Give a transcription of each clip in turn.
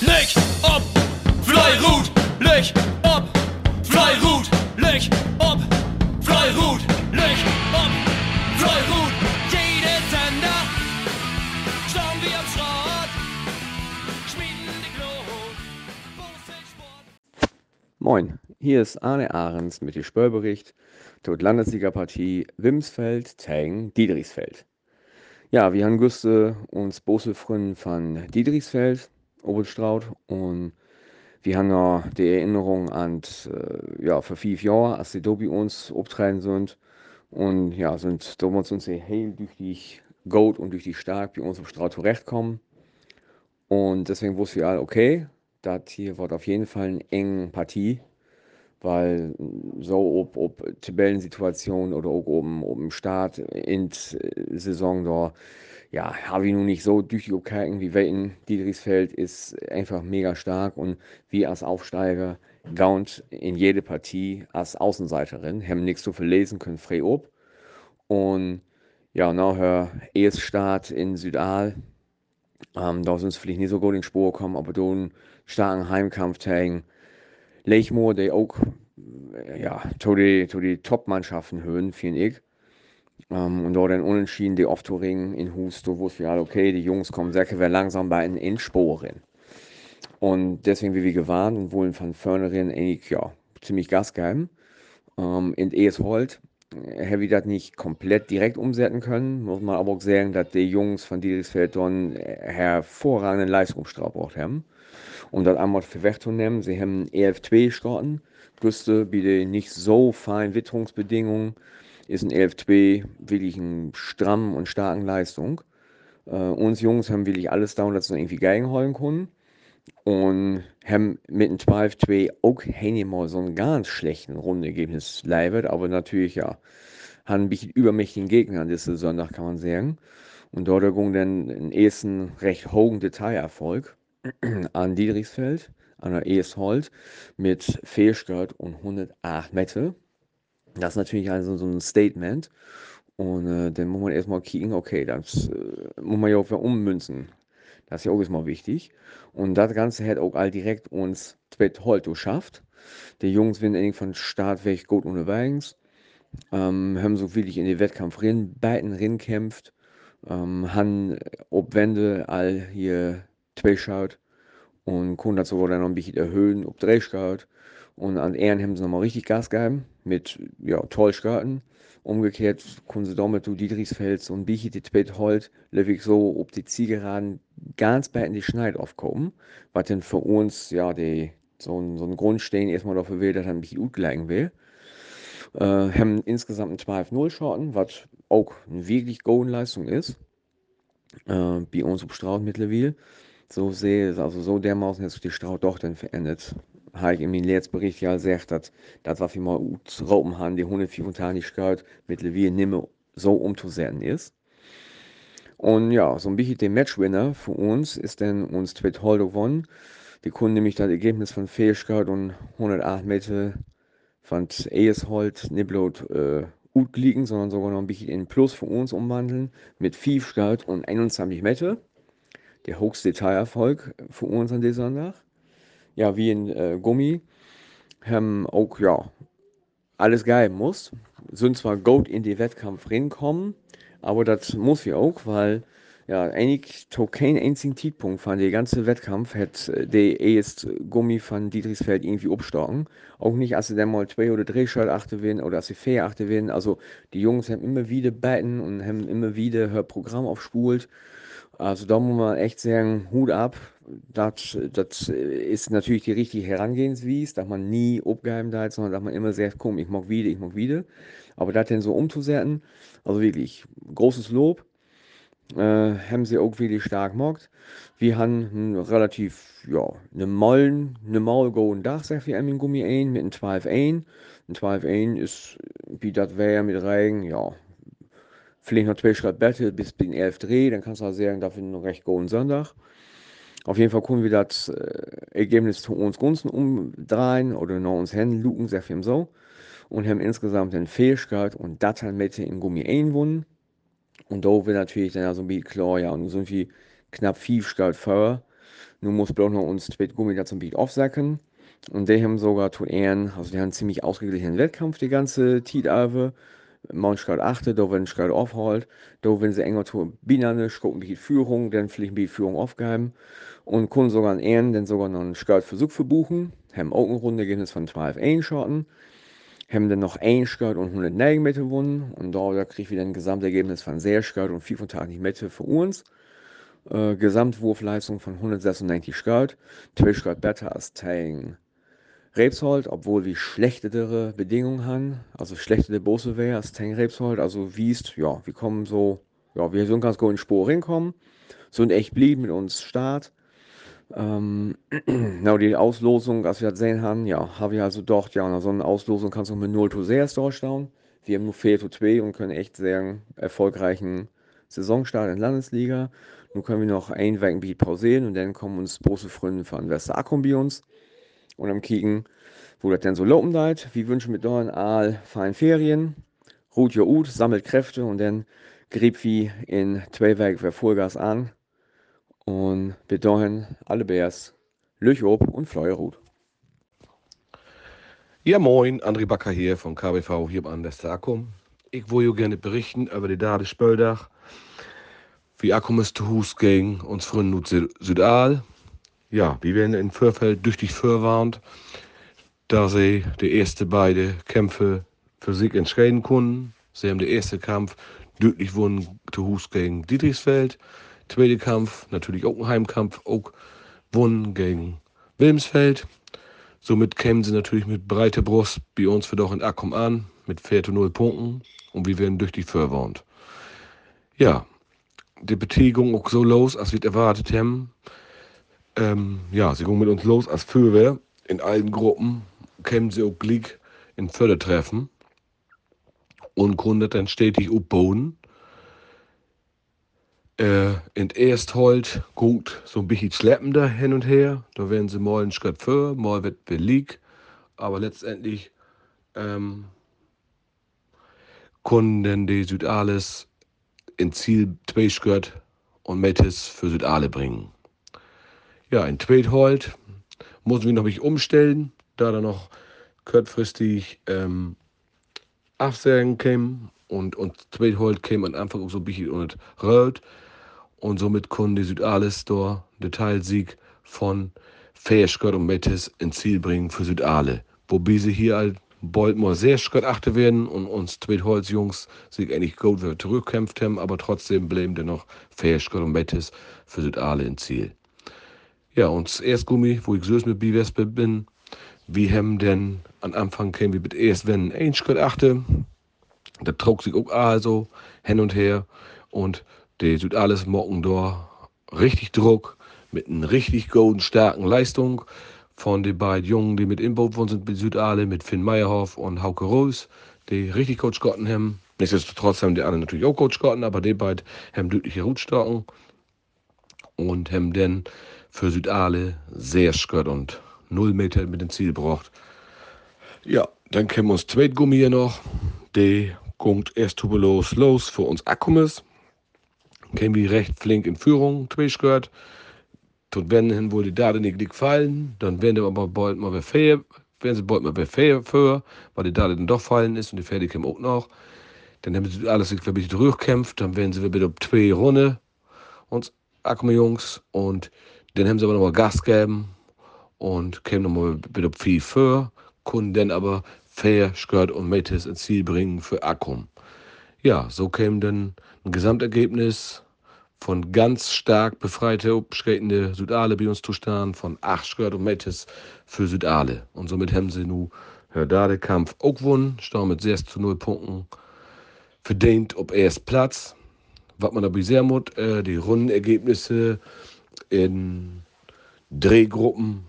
Leg op, Fleirut, leg op, Fleirut, leg op, Fleirut, leg op, Fleirut. Jede Sender, schauen wir am Schrott, schmieden die Glut. Moin, hier ist Arne Ahrens mit dem Spörbericht zur Landessiegerpartie Wimsfeld gegen Diedrichsfeld. Ja, wir haben Güste uns Boselfrün von Diedrichsfeld, Obelstraut, und wir haben noch die Erinnerung an, äh, ja, vor fünf Jahren, als die da bei uns auftreten sind, und ja, sind damals uns heel durch die Goat und durch die Stark bei uns auf Straut zurechtkommen. Und deswegen wussten wir alle, okay, das hier wird auf jeden Fall eine enge Partie, weil so ob, ob Tabellensituation oder auch oben, oben Start in der Saison da, ja, habe ich nun nicht so durchgeguckt wie Wetten. Diedrichsfeld ist einfach mega stark und wir als Aufsteiger gaunt in jede Partie als Außenseiterin, haben nichts zu verlesen, können frei ob. Und ja, nachher Erststart in Südal, ähm, da sind sie vielleicht nicht so gut in die Spur gekommen, aber da einen starken Heimkampf gegen Lechmoor, die auch äh, ja, zu die, die Top-Mannschaften hören, finde ich. Ähm, und da dann unentschieden die Off-Touring in Hus, da wusste ich, ja, okay, die Jungs kommen sehr wir langsam bei in, in Sporen. Und deswegen, wie wir gewarnt und wollen von vornherein eigentlich, ja, ziemlich Gas geben. Ähm, in Eshold habe ich das nicht komplett direkt umsetzen können, muss man aber auch sagen, dass die Jungs von Diedrichsfeld dann hervorragende Leistungsstrafe gebraucht haben. Um das einmal für wegzunehmen, sie haben EF2 starten, Güste bitte nicht so fein Witterungsbedingungen, ist ein EF2 wirklich eine stramm und starken Leistung. Äh, uns Jungs haben wirklich alles da, dass wir irgendwie Geigen holen können. Und haben mit dem 12-2 auch mal so einen ganz schlechten Rundenergebnis leibet, aber natürlich ja, haben ein bisschen übermächtigen Gegner an dieser Sonntag, kann man sagen. Und dort ging dann ein ersten recht hohen Detailerfolg an Diedrichsfeld, an der ES-Holt, mit Fehlstört und 108 Meter. Das ist natürlich also so ein Statement. Und äh, dann muss man erstmal kicken, okay, das äh, muss man ja auch wieder ummünzen. Das ist ja auch erstmal wichtig. Und das Ganze hat auch all direkt uns Holt geschafft. Die Jungs sind eigentlich von Start weg gut unterwegs. Ähm, haben so wirklich in den Wettkampf rein, beiden rein kämpft. Ähm, haben ob Wände all hier zwei schaut und konnten sogar dann noch ein bisschen erhöhen, ob drei schaut. Und an Ehren haben sie nochmal richtig Gas gegeben mit ja, Tollskarten. Umgekehrt konnten sie damit du Dietrichsfeld so ein bisschen die Twit Holt, löwig so, ob die Zielgeraden ganz bei in die Schneid aufkommen, was denn für uns ja die, so ein, so ein Grundstein erstmal dafür will, dass er ein bisschen gut gelegen will. Äh, haben insgesamt einen 12-0 Schotten, was auch eine wirklich gute Leistung ist. Äh, bei uns auf Straut mittlerweile. So sehe es, also so dermaßen jetzt die Straut doch dann verändert. Habe ich in meinem Letztbericht ja gesagt, dass das, was wir mal rauben haben, die 125 Grad mittlerweile nicht mehr so umzusetzen ist. Und ja, so ein bisschen der Matchwinner für uns ist dann uns Twit Holdo gewonnen. Die Kunden nämlich das Ergebnis von Fähigkeit und 108 Meter von Eeshold nicht bloß äh, gut liegen, sondern sogar noch ein bisschen in Plus für uns umwandeln mit 5 Start und 21 Meter. Der höchste Detailerfolg für uns an diesem Sonntag. Ja, wie in äh, Gummi haben auch, ja, alles geil muss. Sind zwar gut in den Wettkampf reinkommen, aber das muss wir auch, weil ja, eigentlich zu keinen einzigen Zeitpunkt von der ganze Wettkampf hat äh, der erst Gummi von Dietrichsfeld irgendwie abstocken. Auch nicht, als sie dann mal zwei oder drei Schritt achte werden oder als sie vier achte werden. Also die Jungs haben immer wieder betten und haben immer wieder ihr Programm aufspult. Also da muss man echt sagen, Hut ab. Das, das ist natürlich die richtige Herangehensweise, dass man nie abgeheim da sondern dass man immer sagt, komm, ich mag wieder, ich mag wieder. Aber das denn so umzusetzen, also wirklich großes Lob. Äh, haben sie auch wirklich stark gemacht. Wir haben relativ, ja, eine Mollen, eine Maul gehen Dach, sagt wir einem Gummi ein, mit einem 12 ein. Ein 12 ein ist, wie das wäre mit Regen, ja, vielleicht noch Schritte besser bis den 11 Dreh, dann kannst du auch sagen, dafür noch recht guten Sonntag. Auf jeden Fall können wir das äh, Ergebnis zu uns Gunsten umdrehen oder noch uns hin, luken, sehr viel so. Und haben insgesamt eine Fähigkeit und das dann mit in Gummi einwunden. Und da wird natürlich dann also ein bisschen klar, ja, und so viel knapp 5 Start vor. Nun muss bloß noch uns zwei Gummi da zum Beat aufsacken. Und die haben sogar zu Ehren, also die haben einen ziemlich ausgeglichenen Wettkampf die ganze Zeit Manchmal achte, da wenn ich aufholt, da wenn sie enger zu Binane, gucken die Führung, dann vielleicht die Führung aufgeben und können sogar an Ehren dann sogar noch einen Versuch verbuchen, haben auch eine Runde gehen von 12 Einschotten, haben dann noch ein Skirt und 100 Meter gewonnen und da, da kriege ich wieder ein Gesamtergebnis von 6 Skirt und 25 Meter für uns. Äh, Gesamtwurfleistung von 196 Skirt, 2 Skirt besser als Tang Rebsold, obwohl wir schlechtere Bedingungen haben, also schlechtere Bose wäre als Tang Rebsold, also wiest, ja, wir kommen so, ja, wir sind ganz gut in Spur hinkommen, sind echt blieb mit uns Start. Ähm, genau, die Auslosung, als wir das sehen haben, ja, habe ich also doch, ja, nach so einer Auslosung kannst du mit 0 zu 6 durchstauen. Wir haben nur 4 zu 2 und können echt sehr erfolgreichen Saisonstart in Landesliga. Nun können wir noch ein Wochenbeat pausieren und dann kommen uns große Freunde von Westerakkum bei uns und am Kicken, wo das denn so lopen deit. Wir wünschen mit neuen Aal fein Ferien, ruht ja ut, sammelt Kräfte und dann grieb wie in Wochen für Vollgas an und bis dahin alle Bärs, Lüch ob und Fleuerut. Ja, moin, André Backer hier von KBV hier an der Starkum. Ich wollte gerne berichten über die Dade Spöldach, wie Akkum ist zu Hus gegen uns Freunde Südal ja, wir werden in Vorfeld tüchtig verwarnt, da sie die ersten beiden Kämpfe für sich entscheiden konnten. Sie haben den ersten Kampf deutlich gewonnen zu Hus gegen Dietrichsfeld. Zweiter Kampf, natürlich auch ein Heimkampf, auch gewonnen gegen Wilmsfeld. Somit kämen sie natürlich mit breiter Brust bei uns für doch in Akkum an, mit 4 zu 0 Punkten und wir werden durch die verwarnt. Ja, die Betätigung auch so los, als wir erwartet haben. Ähm, ja, sie gingen mit uns los als Feuerwehr. In allen Gruppen kämen sie auch Glick in Fördertreffen und konnten dann stetig aufbauen. Äh, in erst halt gut so ein bisschen schleppender hin und her. Da werden sie mal ein Schritt für, mal wird beliebt. Aber letztendlich ähm, konnten die Südales ins Ziel zwei Schritt und Mettes für Südale bringen. Ja, ein Trade halt. Muss wir noch mich umstellen, da dann noch kurzfristig ähm, Absagen kämen und, und halt käme am Anfang auch so ein bisschen und rot. Und somit konnte Südales da Detailsieg von Fähigkeit und Mettes ins Ziel bringen für Südale. Wobei sie hier halt mal sehr schön achte werden und uns Tweetholz Jungs sich eigentlich gut zurückkämpft haben, aber trotzdem bleiben dennoch Fähigkeit und Mettes für Südale ins Ziel. Ja, und das Erstgummi, wo ich so mit Bivespe bin, wie haben denn? Am Anfang kämen wir mit erst wenn ein Schritt achte, da trug sich auch also hin und her. Und der tut alles morgen da. Richtig Druck mit einer richtig guten, starken Leistung von den beiden Jungen, die mit Inboot worden sind, mit Südale, mit Finn Meyerhoff und Hauke Rose, die richtig Coach Gotten haben. Nichtsdestotrotz haben die anderen natürlich auch Coach Gotten, aber die beiden haben deutliche Rutstocken und haben dann für Südale sehr skört und null Meter mit dem Ziel braucht. Ja, dann kämen uns Zweitgummi hier noch. Der kommt erst tubelos los für uns Akkumis. Kämen wir recht flink in Führung, zwei skört. Tut wenn hin wohl die Dade nicht liegt fallen, dann werden wir aber bald mal fair, werden sie bald mal fair für, weil die Dade dann doch fallen ist und die Pferde kämen auch noch. Dann haben sie alles sich bisschen durchkämpft, dann werden sie wieder zwei Runde uns Akkumis Jungs und dann haben sie aber nochmal Gas gegeben und kämen nochmal wieder viel für, konnten dann aber fair, Skirt und Metis ins Ziel bringen für Akkum. Ja, so käme dann ein Gesamtergebnis von ganz stark befreite, abschreckende Südale bei uns Zustand von 8 Skirt und Metis für Südale. Und somit haben sie nun Hördade Kampf auch gewonnen, stehen mit 6 zu 0 Punkten. Verdient ob erst Platz. Was man aber sehr muss, äh, die Rundenergebnisse in Drehgruppen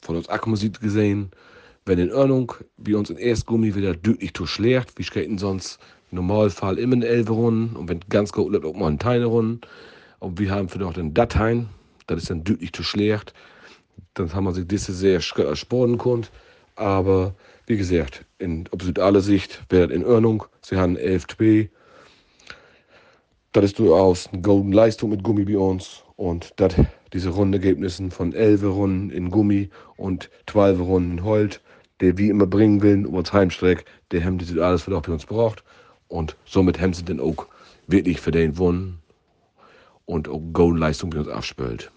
von uns Akkumusik gesehen, wenn in Ordnung, wie uns in Erstgummi wieder deutlich zu schlecht, wie skaten sonst im Normalfall immer in elf Runden und wenn ganz gut läuft, auch mal in Teine Runden. Und wir haben für noch den Dateien, das ist dann deutlich zu schlecht. Dann haben wir sich diese sehr sporten können. Aber wie gesagt, in absolut Sicht wäre das in Ordnung. Sie haben 11 Das ist durchaus eine golden Leistung mit Gummi bei uns. Und das diese Rundenergebnissen von 11 Runden in Gummi und 12 Runden in Holt, der wie immer bringen will, um uns Heimstreck, der haben das alles, was auch bei uns braucht. Und somit haben sie dann auch wirklich für den gewonnen und auch Goal-Leistung bei uns abspült.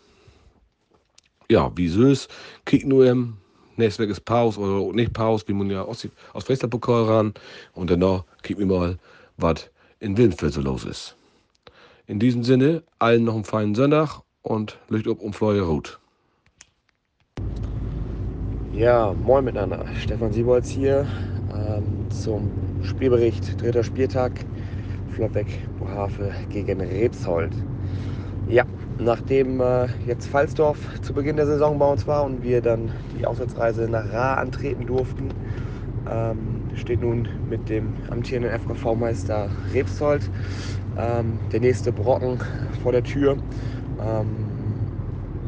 Ja, wie süß, kick nur im nächstes ist Pause oder nicht Pause, wie man ja aus, aus Pokal ran und danach kicken wir mal, was in Wilmsfeld so los ist. In diesem Sinne, allen noch einen feinen Sonntag und Licht ob um Fleuer Rot. Ja, moin miteinander. Stefan Siebolz hier ähm, zum Spielbericht dritter Spieltag. Flottbeck Bohave gegen Rebshold. Ja, nachdem äh, jetzt Falsdorf zu Beginn der Saison bei uns war und wir dann die Auswärtsreise nach Ra antreten durften, ähm, steht nun mit dem amtierenden FKV-Meister Rebsold ähm, der nächste Brocken vor der Tür. Ähm,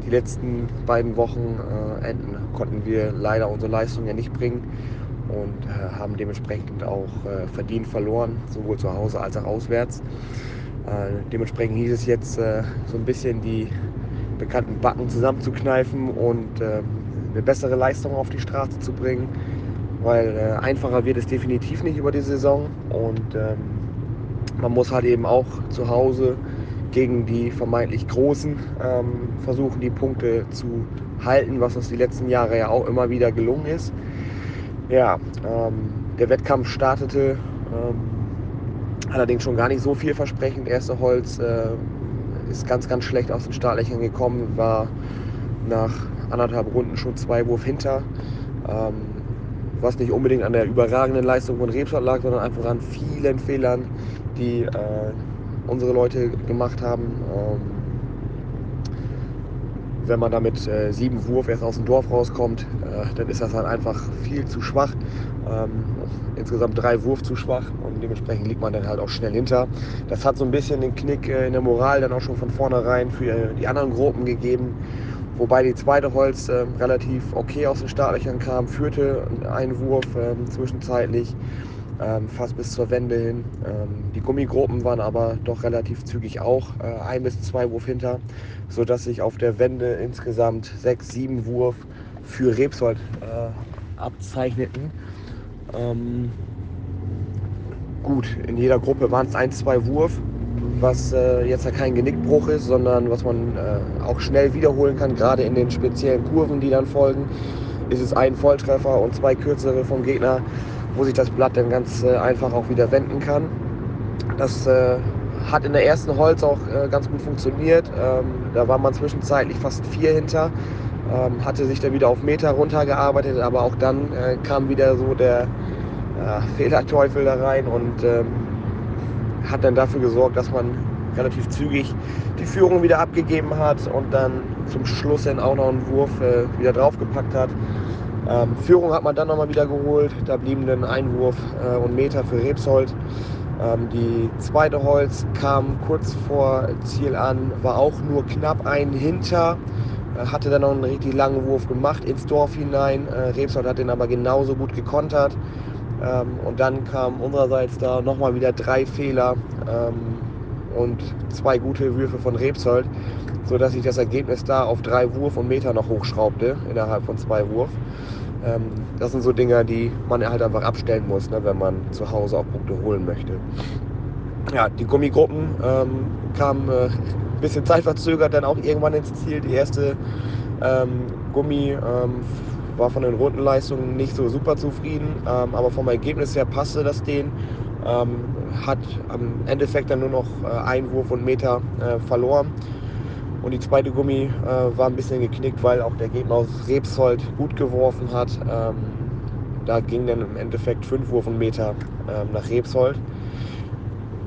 die letzten beiden Wochen äh, enden konnten wir leider unsere Leistung ja nicht bringen und äh, haben dementsprechend auch äh, verdient verloren, sowohl zu Hause als auch auswärts. Äh, dementsprechend hieß es jetzt äh, so ein bisschen die bekannten Backen zusammenzukneifen und äh, eine bessere Leistung auf die Straße zu bringen, weil einfacher wird es definitiv nicht über die Saison und ähm, man muss halt eben auch zu Hause gegen die vermeintlich Großen ähm, versuchen, die Punkte zu halten, was uns die letzten Jahre ja auch immer wieder gelungen ist. Ja, ähm, der Wettkampf startete ähm, allerdings schon gar nicht so vielversprechend. Erste Holz äh, ist ganz, ganz schlecht aus den Startlöchern gekommen, war nach anderthalb Runden schon zwei Wurf hinter. Ähm, was nicht unbedingt an der überragenden Leistung von Rebstadt lag, sondern einfach an vielen Fehlern, die äh, unsere Leute gemacht haben. Ähm, wenn man da mit äh, sieben Wurf erst aus dem Dorf rauskommt, äh, dann ist das halt einfach viel zu schwach. Ähm, insgesamt drei Wurf zu schwach und dementsprechend liegt man dann halt auch schnell hinter. Das hat so ein bisschen den Knick äh, in der Moral dann auch schon von vornherein für die anderen Gruppen gegeben. Wobei die zweite Holz äh, relativ okay aus den Startlöchern kam, führte einen Wurf ähm, zwischenzeitlich ähm, fast bis zur Wende hin. Ähm, die Gummigruppen waren aber doch relativ zügig auch äh, ein bis zwei Wurf hinter, sodass sich auf der Wende insgesamt sechs, sieben Wurf für Rebsold äh, abzeichneten. Ähm, gut, in jeder Gruppe waren es ein, zwei Wurf, was äh, jetzt ja kein Genickbruch ist, sondern was man äh, auch schnell wiederholen kann, gerade in den speziellen Kurven, die dann folgen. Ist es ein Volltreffer und zwei kürzere vom Gegner, wo sich das Blatt dann ganz äh, einfach auch wieder wenden kann. Das äh, hat in der ersten Holz auch äh, ganz gut funktioniert. Ähm, da war man zwischenzeitlich fast vier hinter, ähm, hatte sich dann wieder auf Meter runtergearbeitet, aber auch dann äh, kam wieder so der Fehlerteufel da rein und ähm, hat dann dafür gesorgt, dass man relativ zügig die Führung wieder abgegeben hat und dann zum Schluss dann auch noch einen Wurf äh, wieder draufgepackt hat. Ähm, Führung hat man dann nochmal wieder geholt. Da blieben dann Einwurf äh, und Meter für Rebsold. Ähm, die zweite Holz kam kurz vor Ziel an, war auch nur knapp ein hinter. Äh, hatte dann noch einen richtig langen Wurf gemacht ins Dorf hinein. Äh, Rebsold hat den aber genauso gut gekontert. Ähm, und dann kamen unsererseits da nochmal wieder drei Fehler ähm, und zwei gute Würfe von Rebsold, sodass sich das Ergebnis da auf drei Wurf und Meter noch hochschraubte innerhalb von zwei Wurf. Ähm, das sind so Dinge, die man halt einfach abstellen muss, ne, wenn man zu Hause auch Punkte holen möchte. Ja, die Gummigruppen ähm, kamen äh, ein bisschen zeitverzögert dann auch irgendwann ins Ziel. Die erste ähm, Gummi ähm, war von den Rundenleistungen nicht so super zufrieden, ähm, aber vom Ergebnis her passte das denen. Ähm, hat am Endeffekt dann nur noch äh, Einwurf und Meter äh, verloren. Und die zweite Gummi äh, war ein bisschen geknickt, weil auch der Gegner aus Rebsold gut geworfen hat. Ähm, da ging dann im Endeffekt 5 Wurfenmeter ähm, nach Rebsold.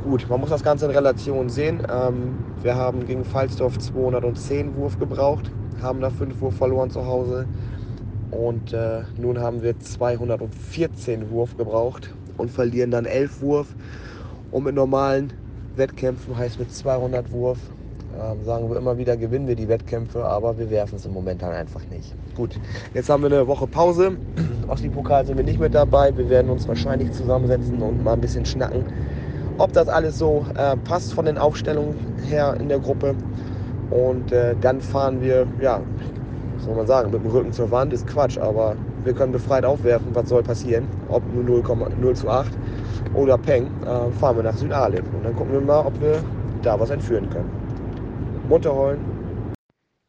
Gut, man muss das Ganze in Relation sehen. Ähm, wir haben gegen Falsdorf 210 Wurf gebraucht, haben da 5 Wurf verloren zu Hause. Und äh, nun haben wir 214 Wurf gebraucht und verlieren dann 11 Wurf. Und mit normalen Wettkämpfen heißt mit 200 Wurf ähm, sagen wir immer wieder, gewinnen wir die Wettkämpfe, aber wir werfen es im Moment halt einfach nicht. Gut, jetzt haben wir eine Woche Pause. Osli-Pokal sind wir nicht mit dabei. Wir werden uns wahrscheinlich zusammensetzen und mal ein bisschen schnacken, ob das alles so äh, passt von den Aufstellungen her in der Gruppe. Und äh, dann fahren wir, ja, was soll man sagen, mit dem Rücken zur Wand ist Quatsch, aber wir können befreit aufwerfen, was soll passieren, ob nur 0,0 zu 8 oder Peng, äh, fahren wir nach Südalip. Und dann gucken wir mal, ob wir da was entführen können. Munterholen.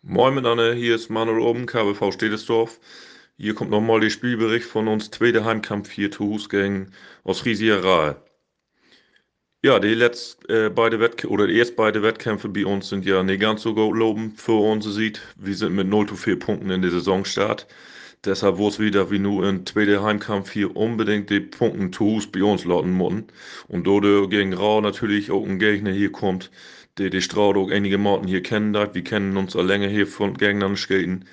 Moin miteinander, hier ist Manuel Oben, KBV Stedesdorf. Hier kommt nochmal der Spielbericht von uns, zweiter Heimkampf hier zu gegen Ostfriesierei. Ja, die letzt, äh, beide Wettkämpfe, oder erst beide Wettkämpfe bei uns sind ja nicht ganz so gut loben für uns sieht. Wir sind mit 0 zu 4 Punkten in der Saisonstart. Deshalb wurde es wieder wie nur in zweiter Heimkampf hier unbedingt die Punkte zu Hus bei uns lauten müssen. Und da gegen Rau natürlich auch ein Gegner hier kommt, der die Straude auch einige Morten hier kennen darf. Wir kennen uns auch länger hier von gegeneinander skaten.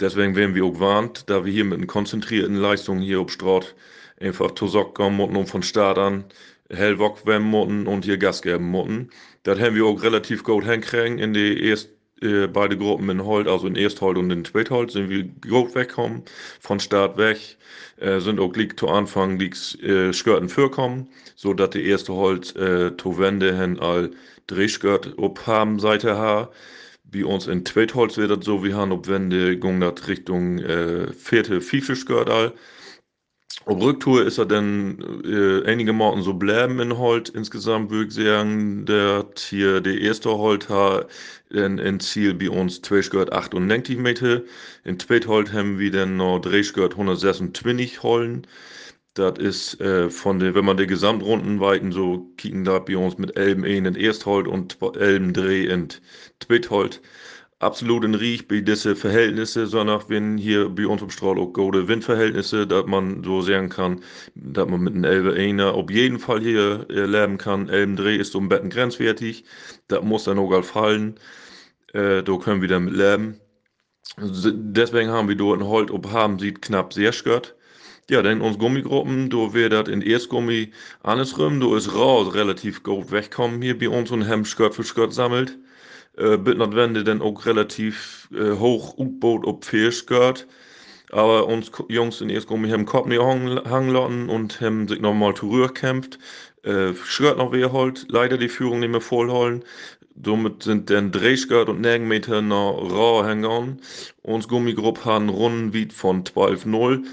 Deswegen werden wir auch warnt, da wir hier mit einer konzentrierten Leistung hier auf Straut einfach zu Sock kommen und von Start an Hellbock werden motten und hier Gas geben motten. Das haben wir auch relativ gut hinkriegen in die ersten äh, beide Gruppen in Holt, also in Erstholt und in Zweitholt, sind wir gut weggekommen, von Start weg, äh, sind auch liegt zu Anfang liegt äh, Skirten vorkommen, so dass die erste Holt äh, zu Wende hin all Drehskirt ob haben Seite ha. Bei uns in Zweitholz wird das so, wir haben ob Wende ging das Richtung äh, vierte, fünfte Skirt all. Auf Rücktour ist er dann äh, einige Morgen so bleiben in Holt. Insgesamt würde ich sagen, der hier der erste Holt hat ein, ein Ziel bei uns 298 Meter. In Zweitholt haben wir dann noch Drehskirt 126 Hollen. Das ist äh, von der, wenn man die Gesamtrundenweiten so kicken da bei uns mit Elben in Erstholt und Elben Dreh in Zweitholt absolut in Riech bei diese Verhältnisse, sondern wenn hier bei uns im Strahl auch gute Windverhältnisse, dass man so sagen kann, dass man mit einem Elbe einer auf jeden Fall hier äh, leben kann. Elbendreh ist ein Betten grenzwertig, das muss dann auch fallen, äh, da können wir damit leben. Deswegen haben wir dort ein Holt ob haben sieht knapp sehr skört. Ja, dann uns Gummigruppen, da wird das in Erstgummi andersrum, da ist raus relativ gut wegkommen hier bei uns und Hemd Skirt für Skirt sammelt äh, Bittner Wende dann auch relativ äh, hoch U-Boot ob Fehlskirt. Aber uns Jungs in erst haben Kopf nicht hanglotten und haben sich nochmal zurückgekämpft. Äh, Skirt noch holt, leider die Führung nicht mehr vollholen. Somit sind dann Drehskirt und Nägenmeter noch rau hängen. Uns Gummigruppe haben Runden wie von 12-0.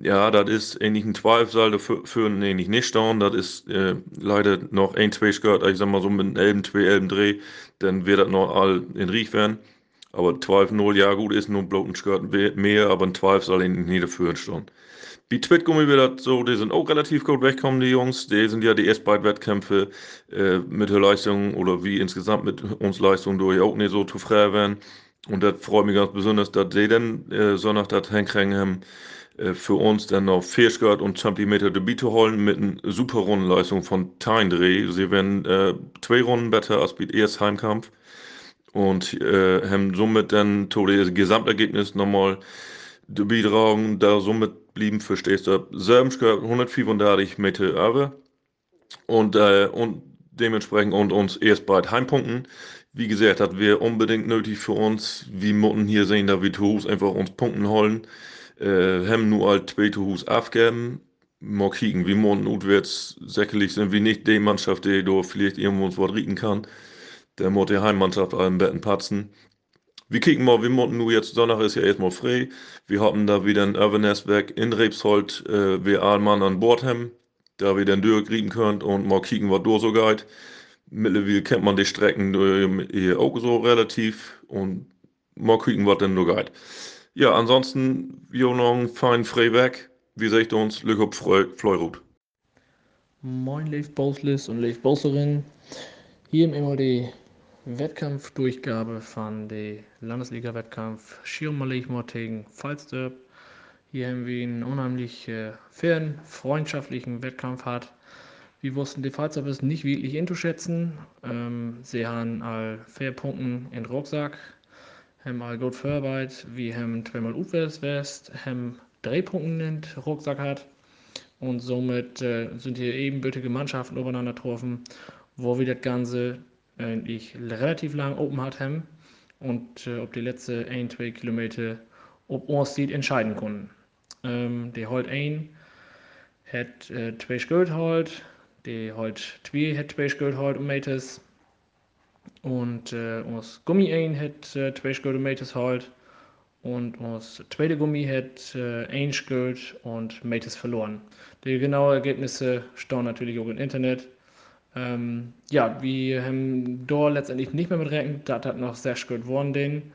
Ja, das ist eigentlich ein Zweifel dafür für nee, nicht nicht staunen. Das ist äh, leider noch ein, zwei Skirt, ich sag mal so mit einem Elben, zwei Elben Dreh, dann wird das noch all in Riech werden. Aber 12-0, ja gut, ist nur ein bloßen Skirt mehr, aber ein 12 soll ihn nicht dafür stehen. Wie Twitgummi wird das so, die sind auch relativ gut weggekommen, die Jungs. Die sind ja die ersten beiden Wettkämpfe äh, mit der Leistung oder wie insgesamt mit uns Leistung durch auch nicht so zufrieden werden. Und das freut mich ganz besonders, dass sie dann äh, so nach das hinkriegen haben. Äh, für uns dann noch 40 und Zentimeter de Biete holen mit einer super Rundenleistung von Teindreh. Sie werden äh, zwei Runden besser als bei erst Heimkampf und äh, haben somit dann das Gesamtergebnis nochmal beitragen, da somit blieben verstehst du, selben 135 Meter über und, äh, und dementsprechend und uns erst bald Heimpunkten. Wie gesagt, das wäre unbedingt nötig für uns. Wir müssen hier sehen, da wir Tours einfach uns Punkten holen äh, haben nur halt tweede Hus abgeben. Mal kicken, wie morgen auswärts. Sicherlich sind wir nicht die Mannschaft, die da vielleicht irgendwo was rieken kann. Der muss die Heimmannschaft allen Betten patzen. Wir kicken mal, wir morgen nur jetzt, Sonntag ist ja erstmal frei. Wir haben da wieder ein Erwenestwerk in Rebsholt, äh, wir Allmann an Bord haben, da wir dann durchkriegen können und mal kicken, was da so geht. Mittlerweile kennt man die Strecken hier auch so relativ und mal kicken, was denn da geht. Ja, ansonsten, wir noch ein fein Freiwerk. Wie seht ihr uns? Glück auf Fleurut. Moin, Leif Boslis und Leif Bosserin. Hier im MOD Wettkampfdurchgabe von der Landesliga-Wettkampf Schirmerleichmor gegen Falsterb. Hier haben wir einen unheimlich äh, fairen, freundschaftlichen Wettkampf hat. Wir wussten die Falsterb ist nicht wirklich einzuschätzen. Ähm, sie haben all vier Punkten in den Rucksack haben all gut Vorarbeit, wie haben zweimal Utwärts West, haben drei Punkte in Rucksack hat. Und somit äh, sind hier ebenbürtige Mannschaften übereinander getroffen, wo wir das Ganze eigentlich relativ lang open hat haben und äh, ob die letzte 1, 2 Kilometer ob uns sieht entscheiden konnten. Ähm, die Holt 1 hat äh, zwei Schuld halt, die Holt 2 hat zwei Schuld halt um Meters Und äh, uns Gummi ein hat äh, zwei Schulden Metes halt. Und uns zweite Gummi hat äh, ein Schuld und Metes verloren. Die genauen Ergebnisse stehen natürlich auch im Internet. Ähm, ja, wir haben da letztendlich nicht mehr mit rechnet. Das hat noch sehr gut geworden. Den.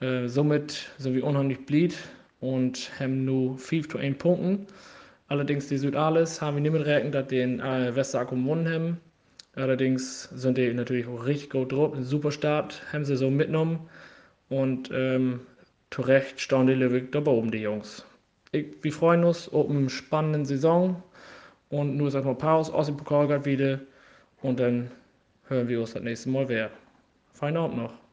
Äh, somit sind wir unheimlich blieb und haben nur 5 zu 1 Punkten. Allerdings die Südales haben wir nicht mit rechnet, dass den äh, Westerakum gewonnen haben. Allerdings sind die natürlich auch richtig gut drauf. Ein super Start haben sie so mitgenommen. Und ähm, zu Recht stehen die Lübeck da oben, die Jungs. Ich, wir freuen uns auf eine spannende Saison. Und nur sagen wir Pause aus dem Pokal wieder. Und dann hören wir uns das nächste Mal wieder. Feinen Abend noch.